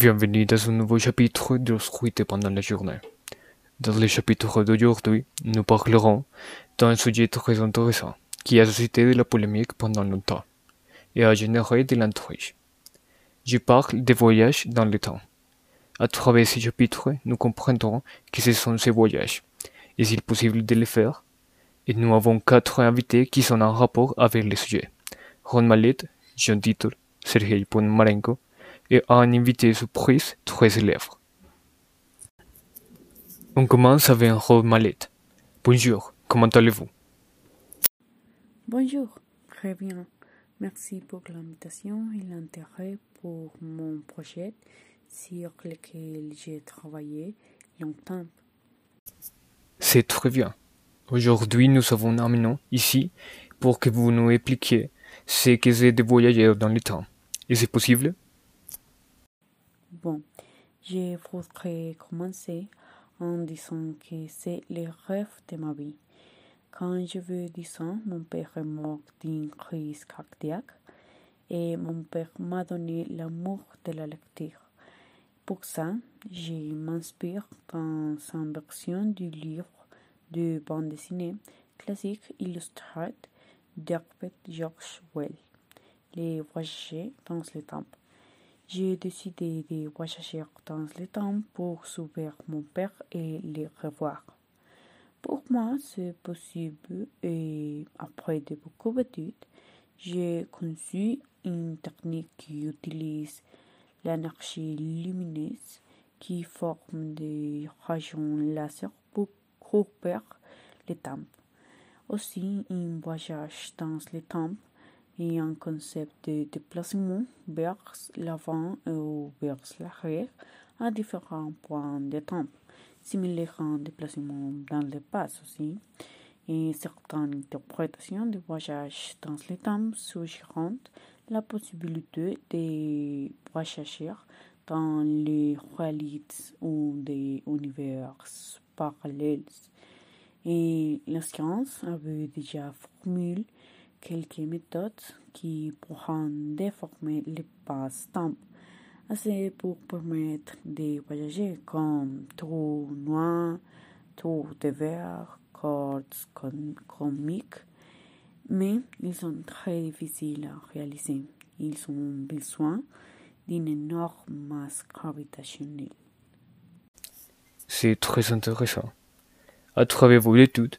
Bienvenue dans un nouveau chapitre de Scruté pendant la journée. Dans le chapitre d'aujourd'hui, nous parlerons d'un sujet très intéressant qui a suscité de la polémique pendant longtemps et a généré de l'intrigue. Je parle des voyages dans le temps. À travers ce chapitre, nous comprendrons que ce sont ces voyages. Est-il possible de les faire? Et nous avons quatre invités qui sont en rapport avec le sujet. Ron Mallet, John Titor, Sergei Ponomarenko et un invité surprise très célèbre. On commence avec Ron Mallet. Bonjour, comment allez-vous? Bonjour, très bien. Merci pour l'invitation et l'intérêt pour mon projet sur lequel j'ai travaillé longtemps. C'est très bien. Aujourd'hui, nous avons amené ici pour que vous nous expliquiez ce que c'est de voyager dans le temps. Et c'est possible? Bon, je voudrais commencer en disant que c'est le rêve de ma vie. Quand j'avais 10 ans, mon père est mort d'une crise cardiaque et mon père m'a donné l'amour de la lecture. Pour ça, je m'inspire dans sa version du livre de bande dessinée classique illustré d'Herbert George Wells, Les voyager dans le temps. J'ai décidé de voyager dans le temps pour sauver mon père et le revoir. Pour moi, c'est possible et après de beaucoup d'études, j'ai conçu une technique qui utilise l'énergie lumineuse qui forme des rayons laser pour couper le temps. Aussi, un voyage dans le temps et un concept de déplacement vers l'avant ou vers l'arrière à différents points de temps, similaire à un déplacement dans le passé aussi, et certaines interprétations de voyage dans le temps suggérant la possibilité de voyager dans les réalités ou des univers parallèles. Et la science avait déjà formulé quelques méthodes qui pourront déformer l'espace-temps, assez pour permettre de voyager comme trou noir, trou de verre, cordes comiques, mais ils sont très difficiles à réaliser. Ils ont besoin d'une énorme masse gravitationnelle. C'est très intéressant. À travers vos études,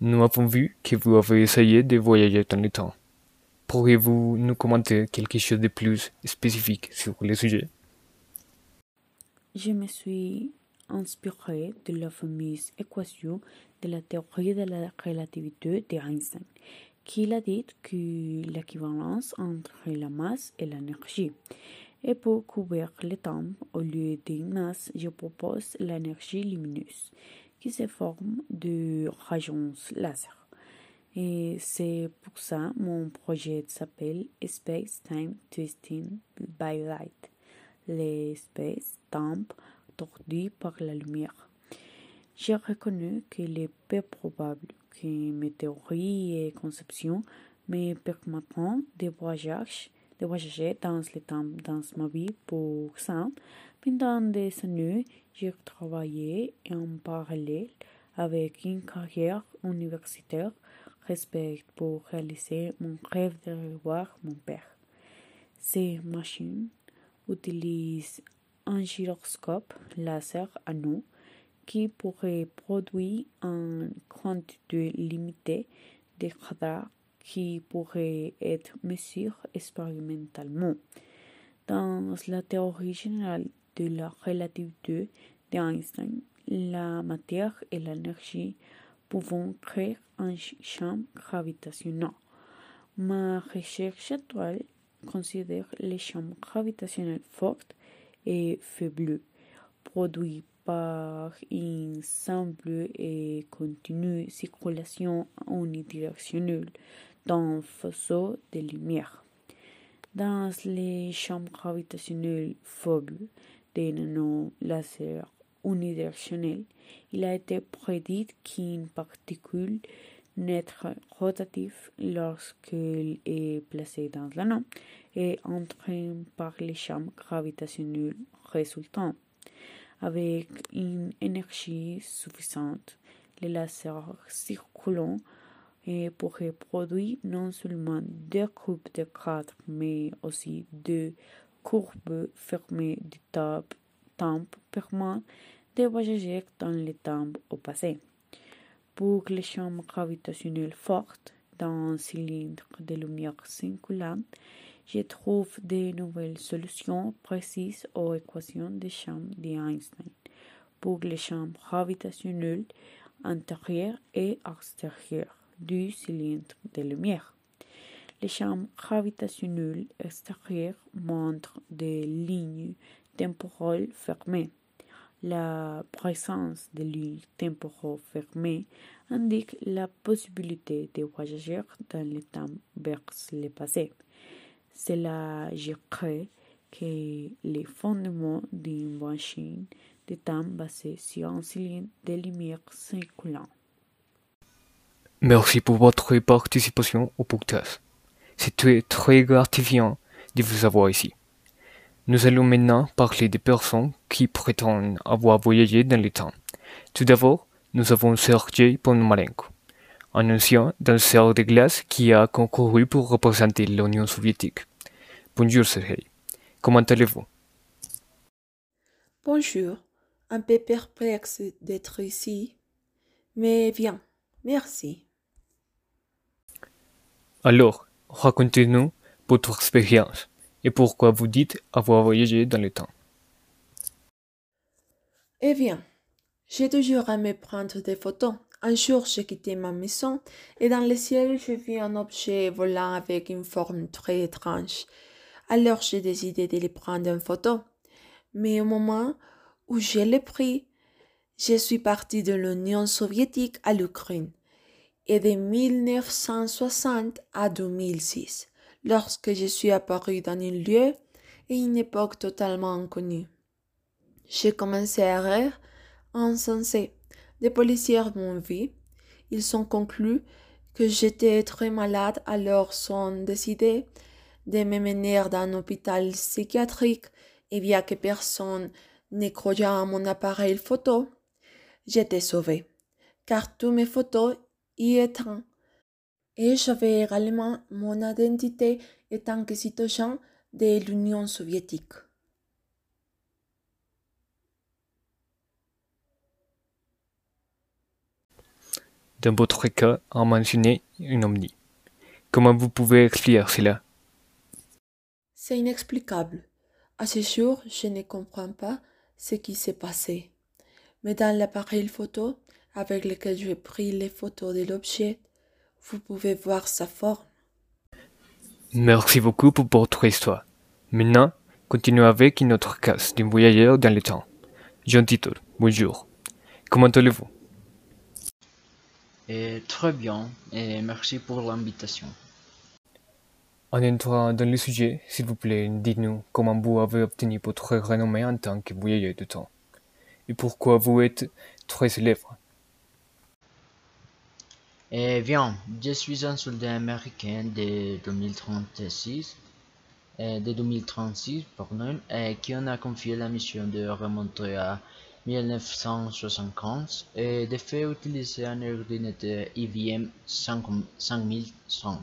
nous avons vu que vous avez essayé de voyager dans le temps. Pourriez-vous nous commenter quelque chose de plus spécifique sur le sujet? Je me suis inspiré de la fameuse équation de la théorie de la relativité d'Einstein, qui a dit que l'équivalence entre la masse et l'énergie. Et pour couvrir le temps, au lieu d'une masse, je propose l'énergie lumineuse qui se forme de rayons laser. Et c'est pour ça mon projet s'appelle Space Time Twisting by Light. L'espace temps tordu par la lumière. J'ai reconnu qu'il est peu probable que mes théories et conceptions me permettront de voyager, de voyager dans le temps dans ma vie pour ça. Pendant des années, j'ai travaillé en parallèle avec une carrière universitaire respect pour réaliser mon rêve de revoir mon père. Ces machines utilisent un gyroscope laser à nous qui pourrait produire une quantité limitée de radars qui pourrait être mesurés expérimentalement. Dans la théorie générale de la relativité d'Einstein, la matière et l'énergie pouvant créer un champ gravitationnel. Ma recherche actuelle considère les champs gravitationnels forts et faibles, produits par une simple et continue circulation unidirectionnelle d'un faisceau de lumière. Dans les champs gravitationnels faibles des nano-lasers unidirectionnels, il a été prédit qu'une particule n'être rotatif lorsqu'il est placé dans l'anneau et entraîné par les champs gravitationnels résultants. Avec une énergie suffisante, les lasers circulants pourraient produire non seulement deux courbes de cadre, mais aussi deux courbes fermées du temps permettant de voyager dans le temps au passé. Pour les champs gravitationnels fortes dans un cylindre de lumière cinquante, je trouve de nouvelles solutions précises aux équations des champs d'Einstein pour les champs gravitationnels intérieurs et extérieurs du cylindre de lumière. Les champs gravitationnels extérieurs montrent des lignes temporelles fermées. La présence de lignes temporelles fermées indique la possibilité de voyager dans le temps vers le passé. Cela crois que les fondements d'une machine de temps basée sur un cylindre de lumière circulant. Merci pour votre participation au podcast. C'était très gratifiant de vous avoir ici. Nous allons maintenant parler des personnes qui prétendent avoir voyagé dans le temps. Tout d'abord, nous avons Sergei Ponomarenko, un ancien danseur de glace qui a concouru pour représenter l'Union soviétique. Bonjour Sergei, comment allez-vous? Bonjour, un peu perplexe d'être ici, mais bien, merci. Alors, racontez-nous votre expérience et pourquoi vous dites avoir voyagé dans le temps. Eh bien, j'ai toujours aimé prendre des photos. Un jour, j'ai quitté ma maison et dans le ciel, j'ai vu un objet volant avec une forme très étrange. Alors, j'ai décidé de le prendre en photo. Mais au moment où je l'ai pris, je suis parti de l'Union soviétique à l'Ukraine et de 1960 à 2006, lorsque je suis apparu dans un lieu et une époque totalement inconnue. J'ai commencé à rire insensé. Des policiers m'ont vu. Ils ont conclu que j'étais très malade, alors sont décidés de me mener dans un hôpital psychiatrique et bien que personne ne croyait à mon appareil photo, j'étais sauvé, car tous mes photos y étant. Et j'avais également mon identité étant que citoyen de l'Union soviétique. Dans votre cas, on mentionné une omni. Comment vous pouvez expliquer cela? C'est inexplicable. À ce jour, je ne comprends pas ce qui s'est passé. Mais dans l'appareil photo, avec lequel j'ai pris les photos de l'objet, vous pouvez voir sa forme. Merci beaucoup pour votre histoire. Maintenant, continuons avec une autre cas d'un voyageur dans le temps. Jean Titor, bonjour. Comment allez-vous? Très bien, et merci pour l'invitation. En entrant dans le sujet, s'il vous plaît, dites-nous comment vous avez obtenu votre renommée en tant que voyageur de temps et pourquoi vous êtes très célèbre? Eh bien, je suis un soldat américain de 2036, euh, de 2036 pardon, qui en a confié la mission de remonter à 1975 et de faire utiliser un ordinateur IBM 5100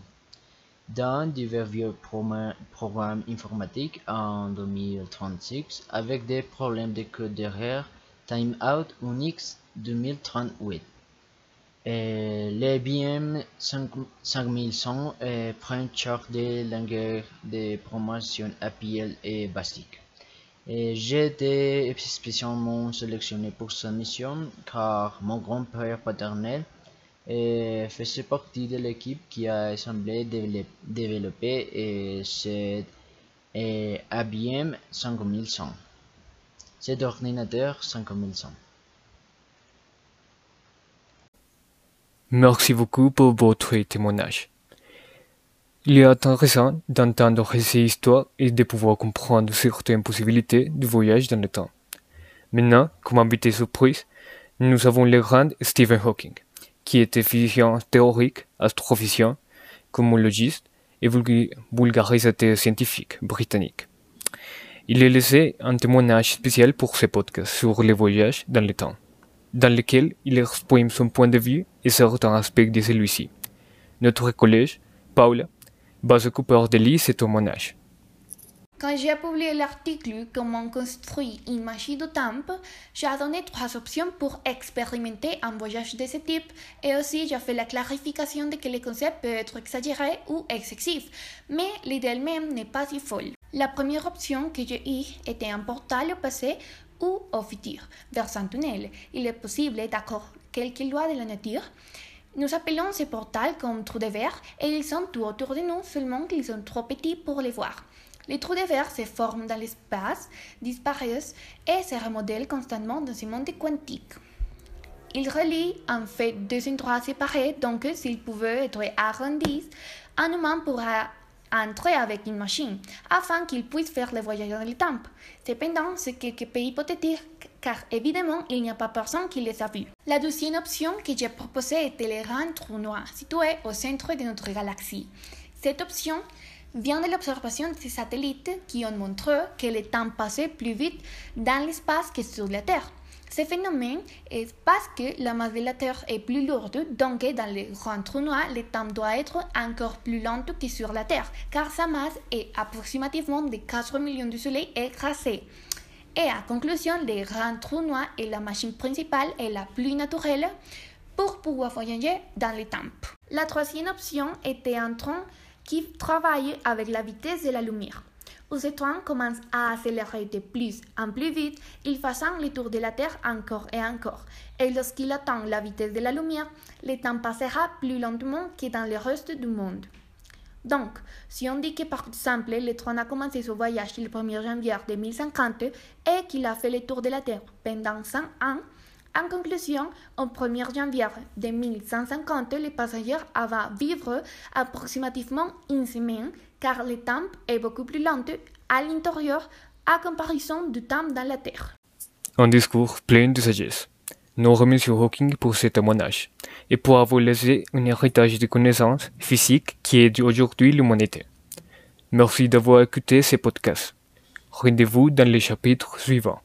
dans divers vieux programmes informatiques en 2036 avec des problèmes de code d'erreur Timeout Unix 2038. Et l'IBM 5100 prend charge des langages de promotion APL et BASIC. J'ai été spécialement sélectionné pour cette mission car mon grand-père paternel faisait partie de l'équipe qui a assemblé, développé cet IBM 5100. Cet ordinateur 5100. Merci beaucoup pour votre témoignage. Il est intéressant d'entendre ces histoires et de pouvoir comprendre certaines possibilités du voyage dans le temps. Maintenant, comme invité surprise, nous avons le grand Stephen Hawking, qui était physicien théorique, astrophysicien, cosmologiste et vulgarisateur scientifique britannique. Il a laissé un témoignage spécial pour ses podcasts sur les voyages dans le temps, dans lequel il exprime son point de vue et certains aspects de celui-ci. Notre collège, Paula, va s'occuper de lire ce témoignage. Quand j'ai publié l'article Comment construire une machine de temps, j'ai donné trois options pour expérimenter un voyage de ce type et aussi j'ai fait la clarification de que le concept peut être exagéré ou excessif, mais l'idée même n'est pas si folle. La première option que j'ai eue était un portal au passé ou au futur, vers un tunnel. Il est possible d'accord quelques lois de la nature. Nous appelons ces portals comme trous de verre et ils sont tout autour de nous, seulement qu'ils sont trop petits pour les voir. Les trous de verre se forment dans l'espace, disparaissent et se remodèlent constamment dans ce monde quantique. Ils relient en fait deux endroits séparés, donc s'ils pouvaient être arrondis, un humain pourra entrer avec une machine afin qu'il puisse faire le voyage dans le temps. Cependant, c'est quelque peu hypothétique car évidemment, il n'y a pas personne qui les a vus. La deuxième option que j'ai proposée était les grands trous noirs situés au centre de notre galaxie. Cette option vient de l'observation de ces satellites qui ont montré que le temps passait plus vite dans l'espace que sur la Terre. Ce phénomène est parce que la masse de la Terre est plus lourde, donc dans les grands trous noirs, le temps doit être encore plus lent que sur la Terre, car sa masse est approximativement de 4 millions de soleils écrasés. Et à conclusion, les grands trous noirs est la machine principale et la plus naturelle pour pouvoir voyager dans le temps. La troisième option était un train qui travaille avec la vitesse de la lumière. Où ce train commence à accélérer de plus en plus vite, il faisant le tour de la Terre encore et encore. Et lorsqu'il atteint la vitesse de la lumière, le temps passera plus lentement que dans le reste du monde. Donc, si on dit que par exemple le train a commencé son voyage le 1er janvier 2050 et qu'il a fait le tour de la Terre pendant 100 ans, en conclusion, au 1er janvier 2150, les passagers avaient vivre approximativement une semaine car le temps est beaucoup plus lent à l'intérieur à comparaison du temps dans la Terre. Un discours plein de sagesse. Nous remercions Hawking pour ce témoignage et pour avoir laissé un héritage de connaissances physiques qui aide aujourd'hui l'humanité. Merci d'avoir écouté ce podcast. Rendez-vous dans le chapitre suivant.